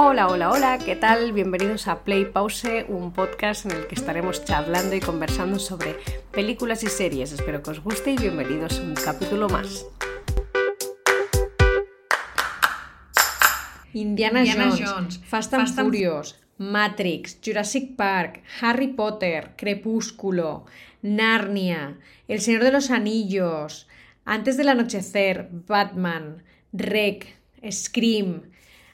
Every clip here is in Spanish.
Hola, hola, hola, ¿qué tal? Bienvenidos a Play Pause, un podcast en el que estaremos charlando y conversando sobre películas y series. Espero que os guste y bienvenidos a un capítulo más. Indiana, Jones, Fast and Furious, Matrix, Jurassic Park, Harry Potter, Crepúsculo, Narnia, El Señor de los Anillos, Antes del Anochecer, Batman, Rec, Scream,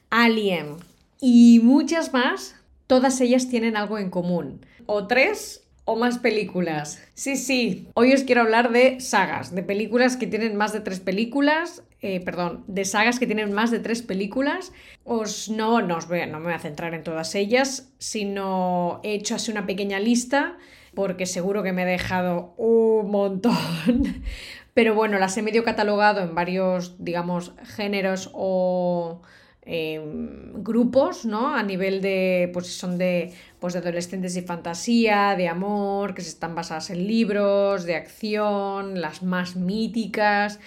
Alien y muchas más, todas ellas tienen algo en común. O tres o más películas. Sí, sí, hoy os quiero hablar de sagas, de películas que tienen más de tres películas, eh, perdón, de sagas que tienen más de tres películas. Os no, no, os voy no me voy a centrar en todas ellas, sino he hecho así una pequeña lista porque seguro que me he dejado un montón. Pero bueno, las he medio catalogado en varios, digamos, géneros o Em, grupos, ¿no? A nivel de, pues son de, pues de adolescentes y fantasía, de amor, que están basadas en libros, de acción, las más míticas,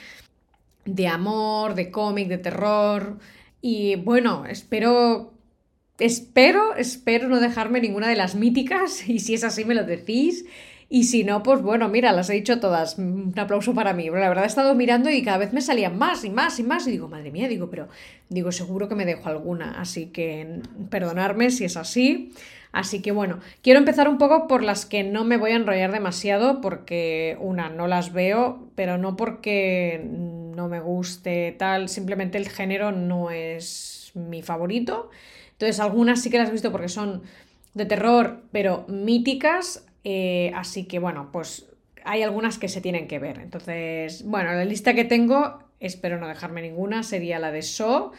de amor, de cómic, de terror. Y bueno, espero, espero, espero no dejarme ninguna de las míticas y si es así me lo decís. Y si no, pues bueno, mira, las he dicho todas. Un aplauso para mí. la verdad he estado mirando y cada vez me salían más y más y más. Y digo, madre mía, digo, pero digo, seguro que me dejo alguna. Así que perdonarme si es así. Así que bueno, quiero empezar un poco por las que no me voy a enrollar demasiado porque una, no las veo, pero no porque no me guste tal, simplemente el género no es mi favorito. Entonces algunas sí que las he visto porque son de terror, pero míticas, eh, así que bueno, pues hay algunas que se tienen que ver. Entonces, bueno, la lista que tengo, espero no dejarme ninguna, sería la de So.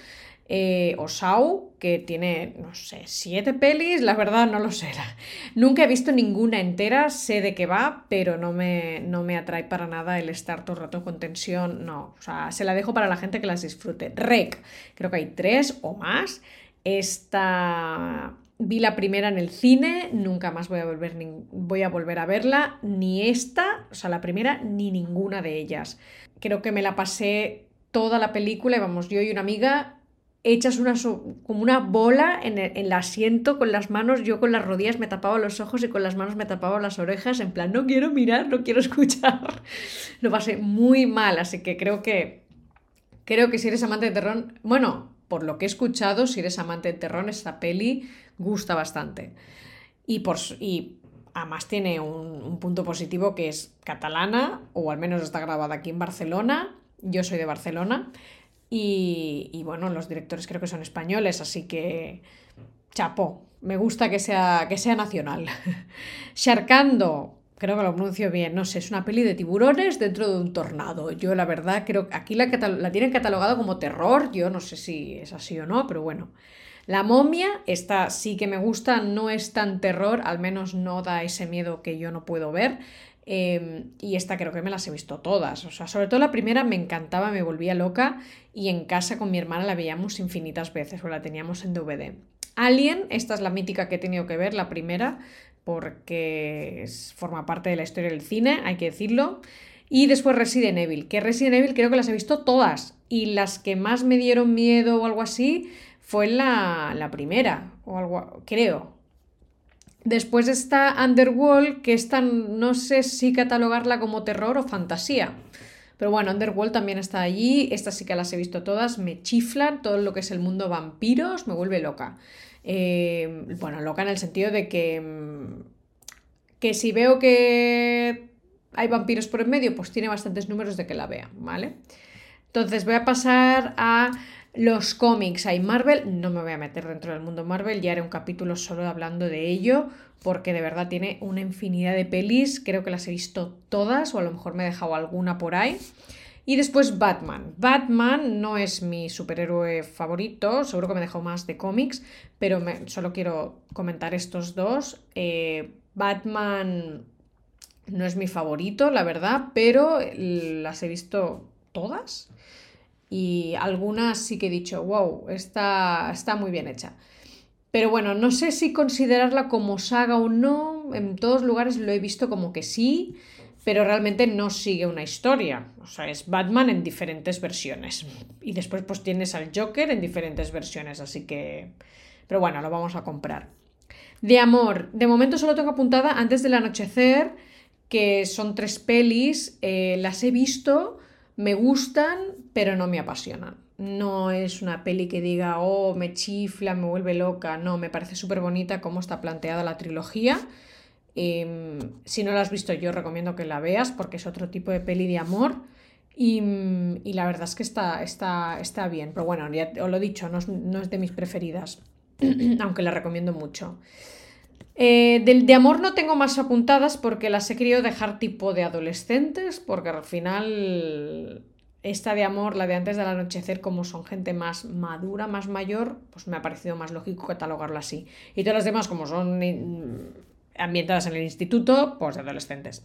Eh, o Sau, que tiene, no sé, siete pelis, la verdad no lo sé. Nunca he visto ninguna entera, sé de qué va, pero no me, no me atrae para nada el estar todo el rato con tensión, no. O sea, se la dejo para la gente que las disfrute. Rec, creo que hay tres o más. Esta Vi la primera en el cine, nunca más voy a, volver voy a volver a verla, ni esta, o sea, la primera, ni ninguna de ellas. Creo que me la pasé toda la película y vamos, yo y una amiga hechas una, como una bola en el, asiento con las manos, yo con las rodillas me tapaba los ojos y con las manos me tapaba las orejas, en plan, no quiero mirar, no quiero escuchar. Lo pasé muy mal, así que creo que, creo que si eres amante de terror, bueno, por lo que he escuchado, si eres amante de terror, esta peli gusta bastante. Y, por, y además tiene un, punto positivo que es catalana, o al menos está grabada aquí en Barcelona. Yo soy de Barcelona. Y, y bueno, los directores creo que son españoles, así que chapo, me gusta que sea, que sea nacional. Sharkando, creo que lo pronuncio bien, no sé, es una peli de tiburones dentro de un tornado. Yo la verdad creo que aquí la, la tienen catalogado como terror, yo no sé si es así o no, pero bueno. La momia, esta sí que me gusta, no es tan terror, al menos no da ese miedo que yo no puedo ver. Em, y esta creo que me las he visto todas. O sea, sobre todo la primera me encantaba, me volvía loca. Y en casa con mi hermana la veíamos infinitas veces, o la teníamos en DVD. Alien, esta es la mítica que he tenido que ver, la primera, porque forma parte de la historia del cine, hay que decirlo. Y después Resident Evil, que Resident Evil creo que las he visto todas. Y las que más me dieron miedo o algo así fue la, la primera, o algo, creo. Después está Underworld, que esta no sé si catalogarla como terror o fantasía. Pero bueno, Underworld también está allí. Estas sí que las he visto todas. Me chiflan todo lo que es el mundo vampiros. Me vuelve loca. Eh, bueno, loca en el sentido de que. Mm, que si veo que hay vampiros por en medio, pues tiene bastantes números de que la vea, ¿vale? Entonces voy a pasar a los cómics hay Marvel, no me voy a meter dentro del mundo Marvel, ya haré un capítulo solo hablando de ello, porque de verdad tiene una infinidad de pelis, creo que las he visto todas, o a lo mejor me he dejado alguna por ahí. Y después Batman. Batman no es mi superhéroe favorito, seguro que me dejo más de cómics, pero solo quiero comentar estos dos. Eh, Batman no es mi favorito, la verdad, pero las he visto todas y algunas sí que he dicho, wow, está, está muy bien hecha. Pero bueno, no sé si considerarla como saga o no, en todos lugares lo he visto como que sí, pero realmente no sigue una historia. O sea, es Batman en diferentes versiones. Y después pues tienes al Joker en diferentes versiones, así que... Pero bueno, lo vamos a comprar. De amor, de momento solo tengo apuntada Antes del anochecer, que son tres pelis, eh, las he visto, me gustan, pero no me apasionan. No es una peli que diga, oh, me chifla, me vuelve loca. No, me parece súper bonita cómo está planteada la trilogía Em, si no la has visto, yo recomiendo que la veas porque es otro tipo de peli de amor. Y, la verdad es que está, está, está bien. Pero bueno, ya os lo he dicho, no es, de mis preferidas. aunque la recomiendo mucho. Eh, del de amor no tengo más apuntadas porque las he querido dejar tipo de adolescentes, porque al final esta de amor, la de antes del anochecer, como son gente más madura, más mayor, pues me ha parecido más lógico catalogarla así. Y todas las demás, como son ambientadas en el instituto, pues de adolescentes.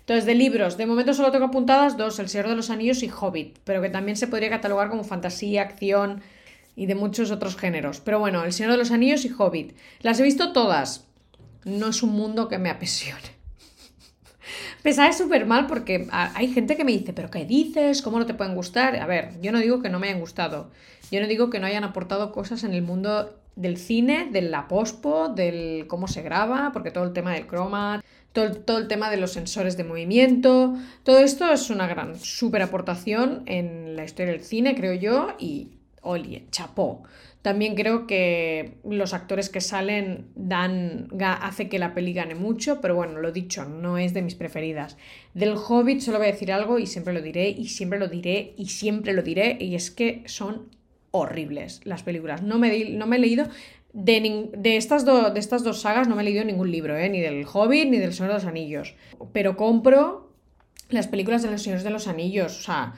Entonces, de libros, de momento solo tengo apuntadas dos, El Señor de los Anillos y Hobbit, pero que también se podría catalogar como fantasía, acción y de muchos otros géneros. Pero bueno, El Señor de los Anillos y Hobbit. Las he visto todas. No es un mundo que me apasione. Me sabe súper mal porque hay gente que me dice, pero ¿qué dices? ¿Cómo no te pueden gustar? A ver, yo no digo que no me hayan gustado. Yo no digo que no hayan aportado cosas en el mundo del cine, de la pospo, del cómo se graba, porque todo el tema del croma, todo, el tema de los sensores de movimiento, todo esto es una gran super aportación en la historia del cine, creo yo, y oye, chapó. También creo que los actores que salen dan hace que la peli gane mucho, pero bueno, lo dicho, no es de mis preferidas. Del Hobbit solo voy a decir algo y siempre lo diré y siempre lo diré y siempre lo diré y es que son horribles las películas. No me, no me he leído de, de, estas de, estas dos sagas, no me he leído ningún libro, ¿eh? ni del Hobbit ni del Señor de los Anillos. Pero compro las películas de los Señores de los Anillos. O sea,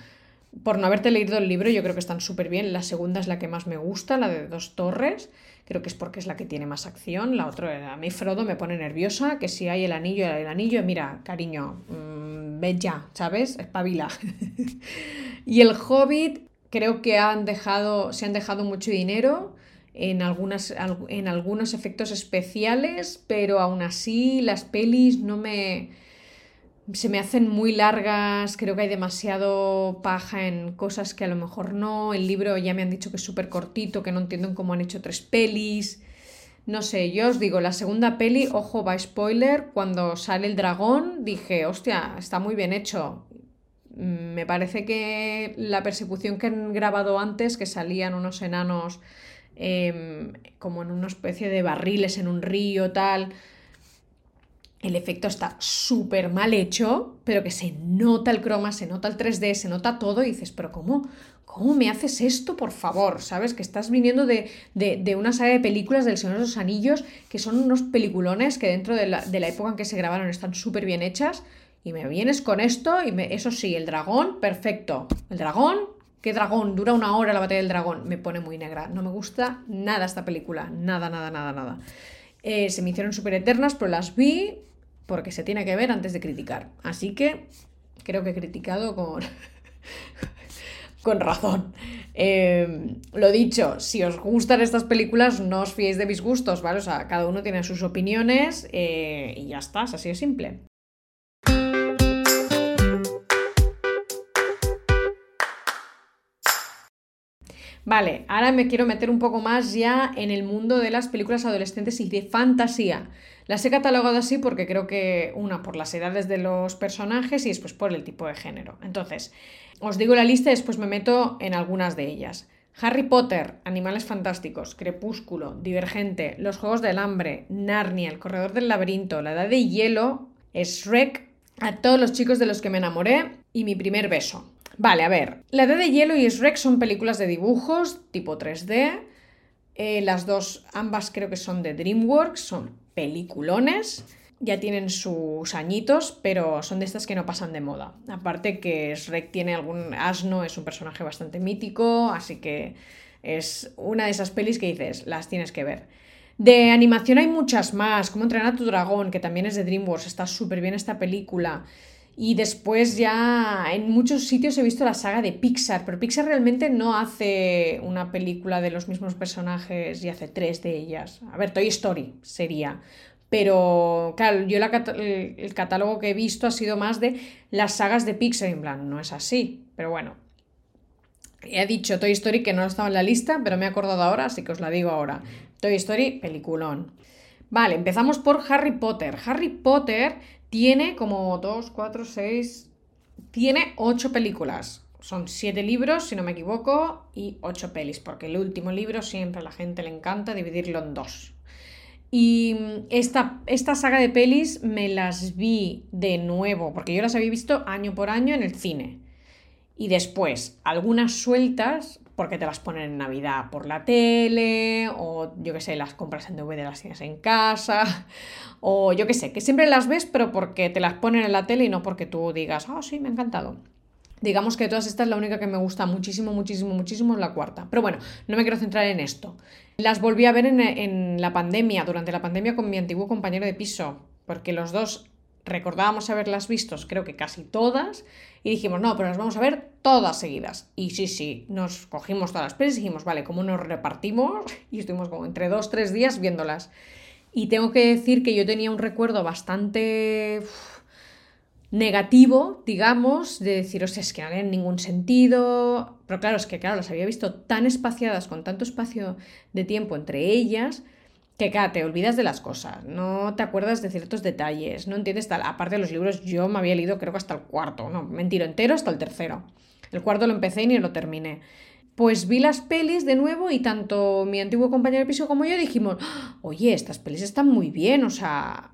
por no haberte leído el libro, yo creo que están súper bien. La segunda es la que más me gusta, la de Dos Torres. Creo que es porque es la que tiene más acción. La otra, a mí Frodo me pone nerviosa, que si hay el anillo, el anillo, mira, cariño, mmm, ve ya, ¿sabes? Espabila. y el Hobbit, Creo que han dejado, se han dejado mucho dinero en, algunas, en algunos efectos especiales, pero aún así las pelis no me... se me hacen muy largas, creo que hay demasiado paja en cosas que a lo mejor no, el libro ya me han dicho que es súper cortito, que no entiendo cómo han hecho tres pelis. No sé, yo os digo, la segunda peli, ojo, va spoiler, cuando sale el dragón, dije, hostia, está muy bien hecho. Me parece que la persecución que han grabado antes, que salían unos enanos em, como en una especie de barriles en un río, tal. El efecto está súper mal hecho, pero que se nota el croma, se nota el 3D, se nota todo y dices, pero ¿cómo? ¿Cómo me haces esto, por favor? ¿Sabes? Que estás viniendo de, una saga de películas del Señor de los Anillos, que son unos peliculones que dentro de la, de la época en que se grabaron están súper bien hechas, y me vienes con esto y me, eso sí, el dragón, perfecto. El dragón, ¿qué dragón? Dura una hora la batalla del dragón. Me pone muy negra. No me gusta nada esta película. Nada, nada, nada, nada. Eh, se me hicieron súper eternas, pero las vi porque se tiene que ver antes de criticar. Así que creo que he criticado con, con razón. Eh, lo dicho, si os gustan estas películas, no os fiéis de mis gustos, ¿vale? O sea, cada uno tiene sus opiniones eh, y ya está, es así de simple. Vale, ahora me quiero meter un poco más ya en el mundo de las películas adolescentes y de fantasía. Las he catalogado así porque creo que, una, por las edades de los personajes y después por el tipo de género. Entonces, os digo la lista y después me meto en algunas de ellas. Harry Potter, Animales Fantásticos, Crepúsculo, Divergente, Los Juegos del Hambre, Narnia, El Corredor del Laberinto, La Edad de Hielo, Shrek, A todos los chicos de los que me enamoré y Mi primer beso. Vale, a ver. La Edad de Hielo y Shrek son películas de dibujos tipo 3D. Eh, las dos, ambas creo que son de DreamWorks, son peliculones. Ya tienen sus añitos, pero son de estas que no pasan de moda. Aparte que Shrek tiene algún asno, es un personaje bastante mítico, así que es una de esas pelis que dices, las tienes que ver. De animación hay muchas más, como entrenar a tu dragón, que también es de DreamWorks, está súper bien esta película. Y después ya en muchos sitios he visto la saga de Pixar, pero Pixar realmente no hace una película de los mismos personajes y hace tres de ellas. A ver, Toy Story sería. Pero, claro, yo el catálogo que he visto ha sido más de las sagas de Pixar, en plan, no es así. Pero bueno, he dicho Toy Story que no estaba en la lista, pero me he acordado ahora, así que os la digo ahora. Toy Story, peliculón. Vale, empezamos por Harry Potter. Harry Potter tiene como 2, 4, 6... Tiene 8 películas. Son 7 libros, si no me equivoco, y 8 pelis, porque el último libro siempre a la gente le encanta dividirlo en dos. Y esta, esta saga de pelis me las vi de nuevo, porque yo las había visto año por año en el cine. Y después, algunas sueltas, porque te las ponen en Navidad por la tele, o yo qué sé, las compras en DVD, las tienes en casa, o yo qué sé, que siempre las ves, pero porque te las ponen en la tele y no porque tú digas, ah, sí, me ha encantado. Digamos que de todas estas la única que me gusta muchísimo, muchísimo, muchísimo es la cuarta. Pero bueno, no me quiero centrar en esto. Las volví a ver en, en la pandemia, durante la pandemia con mi antiguo compañero de piso, porque los dos recordábamos haberlas visto, creo que casi todas, y dijimos, no, pero las vamos a ver todas seguidas. Y sí, sí, nos cogimos todas las pelis y dijimos, vale, ¿cómo nos repartimos? Y estuvimos como entre dos, tres días viéndolas. Y tengo que decir que yo tenía un recuerdo bastante negativo, digamos, de decir, o sea, es que no tienen ningún sentido. Pero claro, es que claro, las había visto tan espaciadas, con tanto espacio de tiempo entre ellas, que claro, te olvidas de las cosas, no te acuerdas de ciertos detalles, no entiendes tal. Aparte de los libros, yo me había leído creo que hasta el cuarto, no, mentiro, entero hasta el tercero. El cuarto lo empecé y ni lo terminé. Pues vi las pelis de nuevo y tanto mi antiguo compañero de piso como yo dijimos, oye, estas pelis están muy bien, o sea,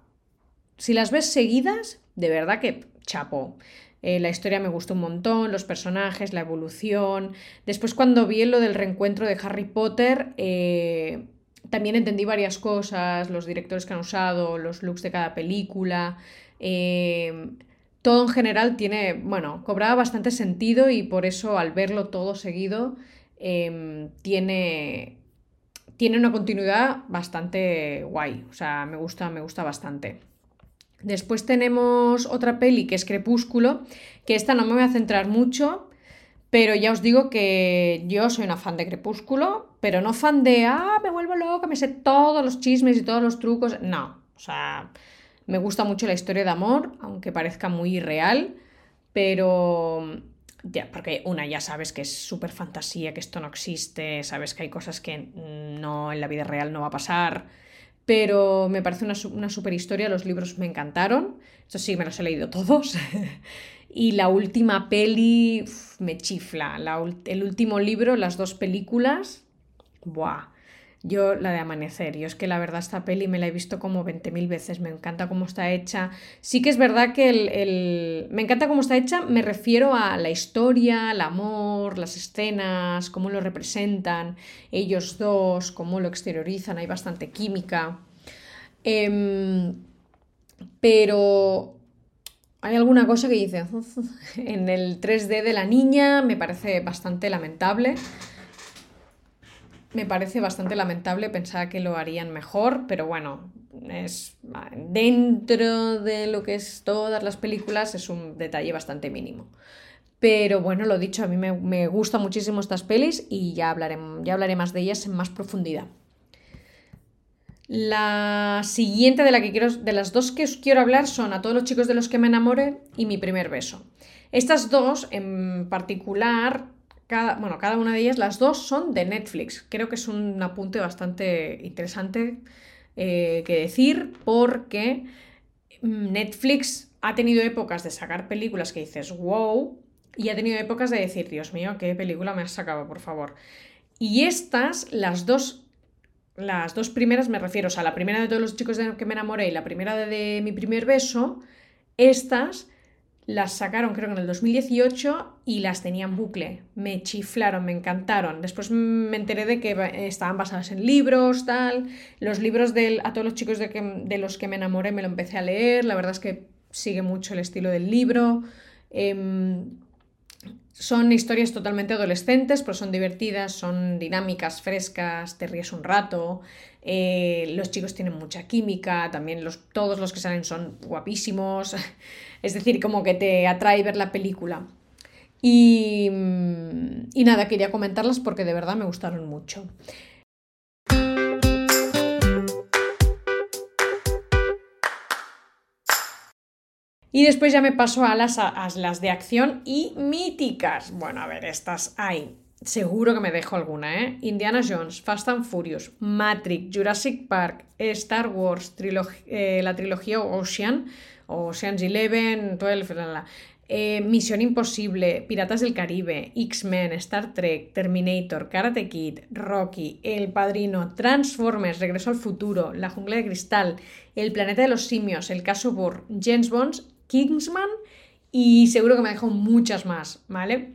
si las ves seguidas, de verdad que chapo. Eh, la historia me gustó un montón, los personajes, la evolución. Después cuando vi lo del reencuentro de Harry Potter, eh, también entendí varias cosas, los directores que han usado, los looks de cada película. Eh, todo en general tiene, bueno, cobraba bastante sentido y por eso al verlo todo seguido em, tiene, tiene una continuidad bastante guay. O sea, me gusta, me gusta bastante. Después tenemos otra peli que es Crepúsculo, que esta no me voy a centrar mucho, pero ya os digo que yo soy una fan de Crepúsculo, pero no fan de, ah, me vuelvo loca, me sé todos los chismes y todos los trucos. No, o sea, me gusta mucho la historia de amor, aunque parezca muy real, pero ya, porque una ya sabes que es súper fantasía, que esto no existe, sabes que hay cosas que no en la vida real no va a pasar, pero me parece una, una super historia, los libros me encantaron, eso sí, me los he leído todos. Y la última peli me chifla. el último libro, las dos películas. Buah. Yo la de Amanecer. Yo es que la verdad esta peli me la he visto como 20.000 veces. Me encanta cómo está hecha. Sí que es verdad que el, Me encanta cómo está hecha. Me refiero a la historia, el amor, las escenas, cómo lo representan ellos dos, cómo lo exteriorizan. Hay bastante química. Em, pero hay alguna cosa que dice en el 3D de la niña, me parece bastante lamentable. Me parece bastante lamentable, pensar que lo harían mejor, pero bueno, es dentro de lo que es todas las películas es un detalle bastante mínimo. Pero bueno, lo dicho, a mí me, me gustan muchísimo estas pelis y ya hablaré, ya hablaré más de ellas en más profundidad. La siguiente de, la que quiero, de las dos que os quiero hablar son A todos los chicos de los que me enamoré y Mi primer beso. Estas dos en particular, cada, bueno, cada una de ellas, las dos son de Netflix. Creo que es un apunte bastante interesante eh, que decir porque Netflix ha tenido épocas de sacar películas que dices wow y ha tenido épocas de decir, Dios mío, qué película me has sacado, por favor. Y estas, las dos las dos primeras me refiero, o sea, la primera de todos los chicos de que me enamoré y la primera de, mi primer beso, estas las sacaron creo que en el 2018 y las tenían bucle. Me chiflaron, me encantaron. Después me enteré de que estaban basadas en libros, tal. Los libros de a todos los chicos de, que, de, los que me enamoré me lo empecé a leer. La verdad es que sigue mucho el estilo del libro. Em, son historias totalmente adolescentes, pero son divertidas, son dinámicas, frescas, te ríes un rato. Eh, los chicos tienen mucha química, también los, todos los que salen son guapísimos. Es decir, como que te atrae ver la película. Y, y nada, quería comentarlas porque de verdad me gustaron mucho. Y después ya me paso a las, a las de acción y míticas. Bueno, a ver, estas hay. Seguro que me dejo alguna, ¿eh? Indiana Jones, Fast and Furious, Matrix, Jurassic Park, Star Wars, eh, la trilogía Ocean, Ocean's Eleven, 12, eh, Misión Imposible, Piratas del Caribe, X-Men, Star Trek, Terminator, Karate Kid, Rocky, El Padrino, Transformers, Regreso al Futuro, La Jungla de Cristal, El Planeta de los Simios, El Caso Burr, James Bond, Kingsman y seguro que me dejo muchas más, ¿vale?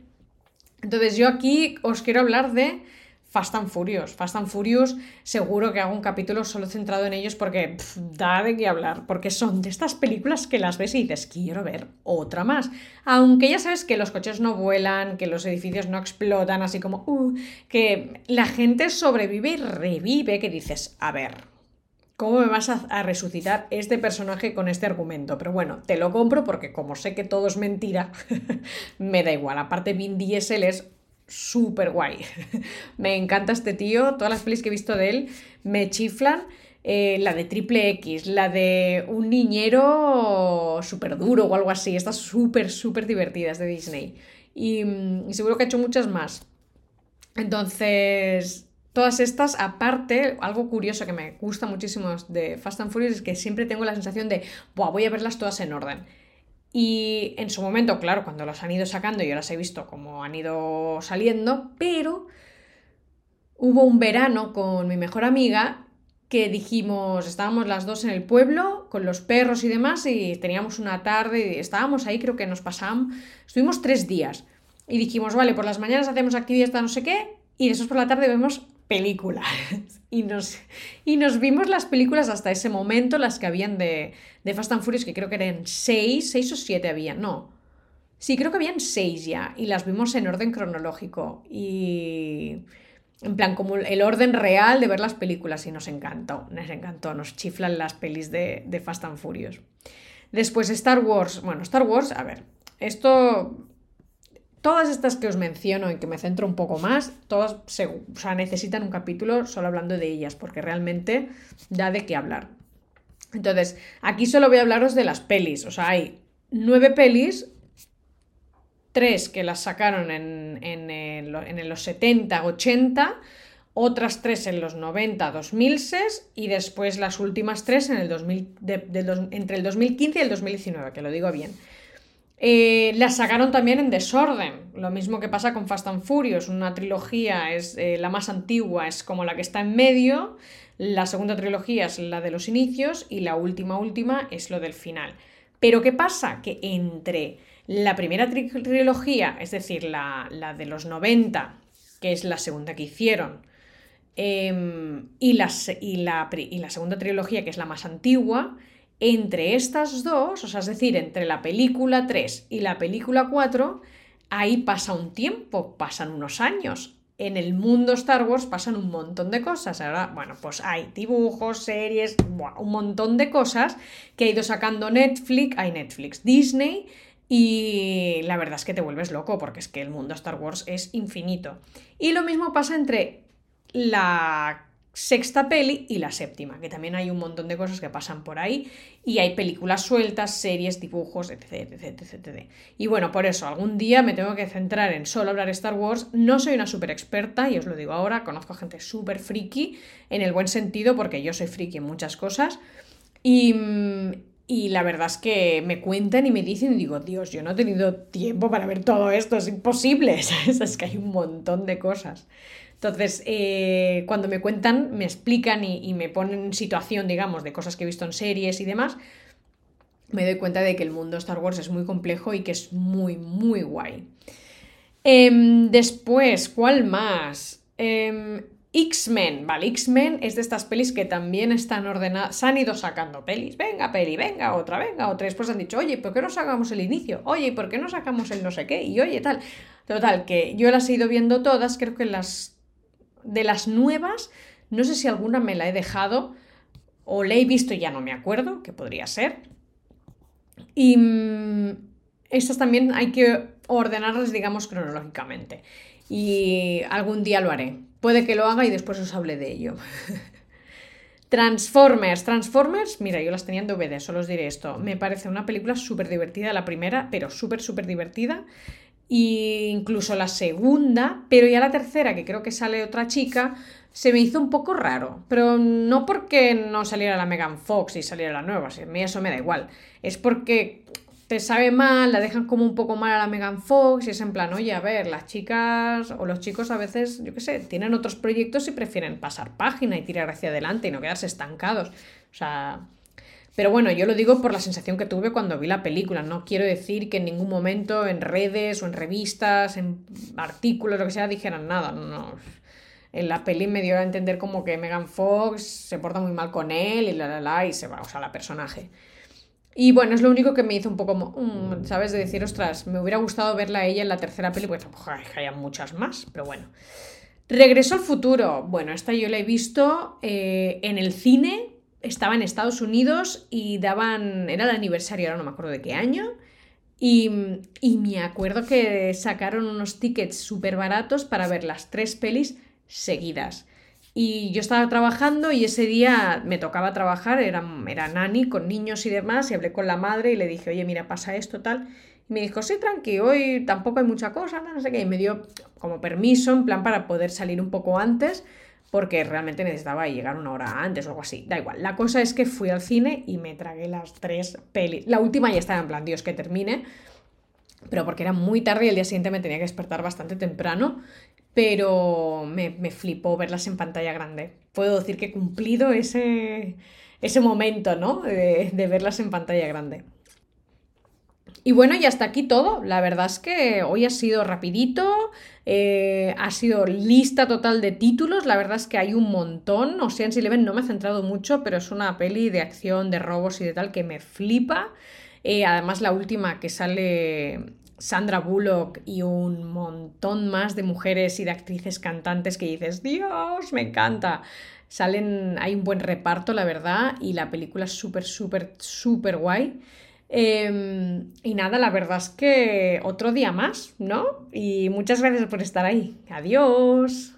Entonces yo aquí os quiero hablar de Fast and Furious. Fast and Furious seguro que hago un capítulo solo centrado en ellos porque da de qué hablar, porque son de estas películas que las ves y dices, quiero ver otra más. Aunque ya sabes que los coches no vuelan, que los edificios no explotan, así como, uh, que la gente sobrevive y revive, que dices, a ver, ¿Cómo me vas a, resucitar este personaje con este argumento? Pero bueno, te lo compro porque como sé que todo es mentira, me da igual. Aparte, Vin Diesel es súper guay. me encanta este tío. Todas las pelis que he visto de él me chiflan. Eh, la de Triple X, la de un niñero súper duro o algo así. Estas súper, súper divertidas de Disney. y seguro que ha hecho muchas más. Entonces, Todas estas, aparte, algo curioso que me gusta muchísimo de Fast and Furious es que siempre tengo la sensación de, voy a verlas todas en orden. Y en su momento, claro, cuando las han ido sacando, yo las he visto como han ido saliendo, pero hubo un verano con mi mejor amiga que dijimos, estábamos las dos en el pueblo con los perros y demás y teníamos una tarde y estábamos ahí, creo que nos pasamos, estuvimos tres días y dijimos, vale, por las mañanas hacemos actividad no sé qué y después por la tarde vemos películas. Y nos, y nos vimos las películas hasta ese momento, las que habían de, de Fast and Furious, que creo que eran seis, seis o siete había, no. Sí, creo que habían seis ya, y las vimos en orden cronológico. Y en plan, como el orden real de ver las películas, y nos encantó, nos encantó, nos chiflan las pelis de, de Fast and Furious. Después Star Wars, bueno, Star Wars, a ver, esto Todas estas que os menciono y que me centro un poco más, todas necesitan un capítulo solo hablando de ellas, porque realmente da de qué hablar. Entonces, aquí solo voy a hablaros de las pelis. O sea, hay nueve pelis, tres que las sacaron en, en, los 70, 80, otras tres en los 90, 2006 y después las últimas tres en el 2000, entre el 2015 y el 2019, que lo digo bien. Eh, la sacaron también en desorden, lo mismo que pasa con Fast and Furious, una trilogía es eh, la más antigua, es como la que está en medio, la segunda trilogía es la de los inicios y la última última es lo del final. Pero ¿qué pasa? Que entre la primera trilogía, es decir, la, de los 90, que es la segunda que hicieron, em, y, la, y la segunda trilogía, que es la más antigua, entre estas dos, o sea, es decir, entre la película 3 y la película 4, ahí pasa un tiempo, pasan unos años. En el mundo Star Wars pasan un montón de cosas. Ahora, bueno, pues hay dibujos, series, un montón de cosas que ha ido sacando Netflix, hay Netflix, Disney, y la verdad es que te vuelves loco porque es que el mundo Star Wars es infinito. Y lo mismo pasa entre la sexta peli y la séptima, que también hay un montón de cosas que pasan por ahí y hay películas sueltas, series, dibujos, etc, etc, etc, Y bueno, por eso algún día me tengo que centrar en solo hablar Star Wars. No soy una súper experta y os lo digo ahora, conozco gente súper friki en el buen sentido porque yo soy friki en muchas cosas y, y la verdad es que me cuentan y me dicen y digo, Dios, yo no he tenido tiempo para ver todo esto, es imposible, Es que hay un montón de cosas. Entonces, eh, cuando me cuentan, me explican y, me ponen en situación, digamos, de cosas que he visto en series y demás, me doy cuenta de que el mundo Star Wars es muy complejo y que es muy, muy guay. Em, después, ¿cuál más? Em, X-Men, vale, X-Men es de estas pelis que también están ordenadas, se han ido sacando pelis, venga peli, venga otra, venga otra, después han dicho, oye, ¿por qué no sacamos el inicio? Oye, ¿por qué no sacamos el no sé qué? Y oye, tal. Total, que yo las he ido viendo todas, creo que las de las nuevas, no sé si alguna me la he dejado o la he visto y ya no me acuerdo, que podría ser. Y mm, estas también hay que ordenarlas, digamos, cronológicamente. Y algún día lo haré. Puede que lo haga y después os hable de ello. Transformers, Transformers, mira, yo las tenía en DVD, solo os diré esto. Me parece una película súper divertida, la primera, pero súper, súper divertida. Y incluso la segunda, pero ya la tercera, que creo que sale otra chica, se me hizo un poco raro. Pero no porque no saliera la Megan Fox y saliera la nueva, a mí eso me da igual. Es porque te sabe mal, la dejan como un poco mal a la Megan Fox y es en plan, oye, a ver, las chicas o los chicos a veces, yo qué sé, tienen otros proyectos y prefieren pasar página y tirar hacia adelante y no quedarse estancados. O sea, pero bueno, yo lo digo por la sensación que tuve cuando vi la película. No quiero decir que en ningún momento en redes o en revistas, en artículos, lo que sea, dijeran nada. No, En la peli me dio a entender como que Megan Fox se porta muy mal con él y la la la y se va, o sea, la personaje. Y bueno, es lo único que me hizo un poco, mm, ¿sabes? De decir, ostras, me hubiera gustado verla a ella en la tercera peli, tampoco hay muchas más, pero bueno. Regreso al futuro. Bueno, esta yo la he visto eh, en el cine, estaba en Estados Unidos y daban, era el aniversario, ahora no me acuerdo de qué año, y, y me acuerdo que sacaron unos tickets súper baratos para ver las tres pelis seguidas. Y yo estaba trabajando y ese día me tocaba trabajar, era, era con niños y demás, y hablé con la madre y le dije, oye, mira, pasa esto, tal. Y me dijo, sí, tranqui, hoy tampoco hay mucha cosa, no sé qué. Y me dio como permiso, en plan, para poder salir un poco antes, porque realmente necesitaba llegar una hora antes o algo así. Da igual. La cosa es que fui al cine y me tragué las tres pelis. La última ya estaba en plan, Dios, que termine. Pero porque era muy tarde y el día siguiente me tenía que despertar bastante temprano pero me, flipó verlas en pantalla grande. Puedo decir que he cumplido ese, ese momento, ¿no? De, verlas en pantalla grande. Y bueno, y hasta aquí todo. La verdad es que hoy ha sido rapidito, eh, ha sido lista total de títulos. La verdad es que hay un montón. O sea, en Eleven no me he centrado mucho, pero es una peli de acción, de robos y de tal que me flipa. Eh, además, la última que sale Sandra Bullock y un montón más de mujeres y de actrices cantantes que dices, Dios, me encanta. Salen, hay un buen reparto, la verdad, y la película es súper, súper, súper guay. Em, y nada, la verdad es que otro día más, ¿no? Y muchas gracias por estar ahí. Adiós.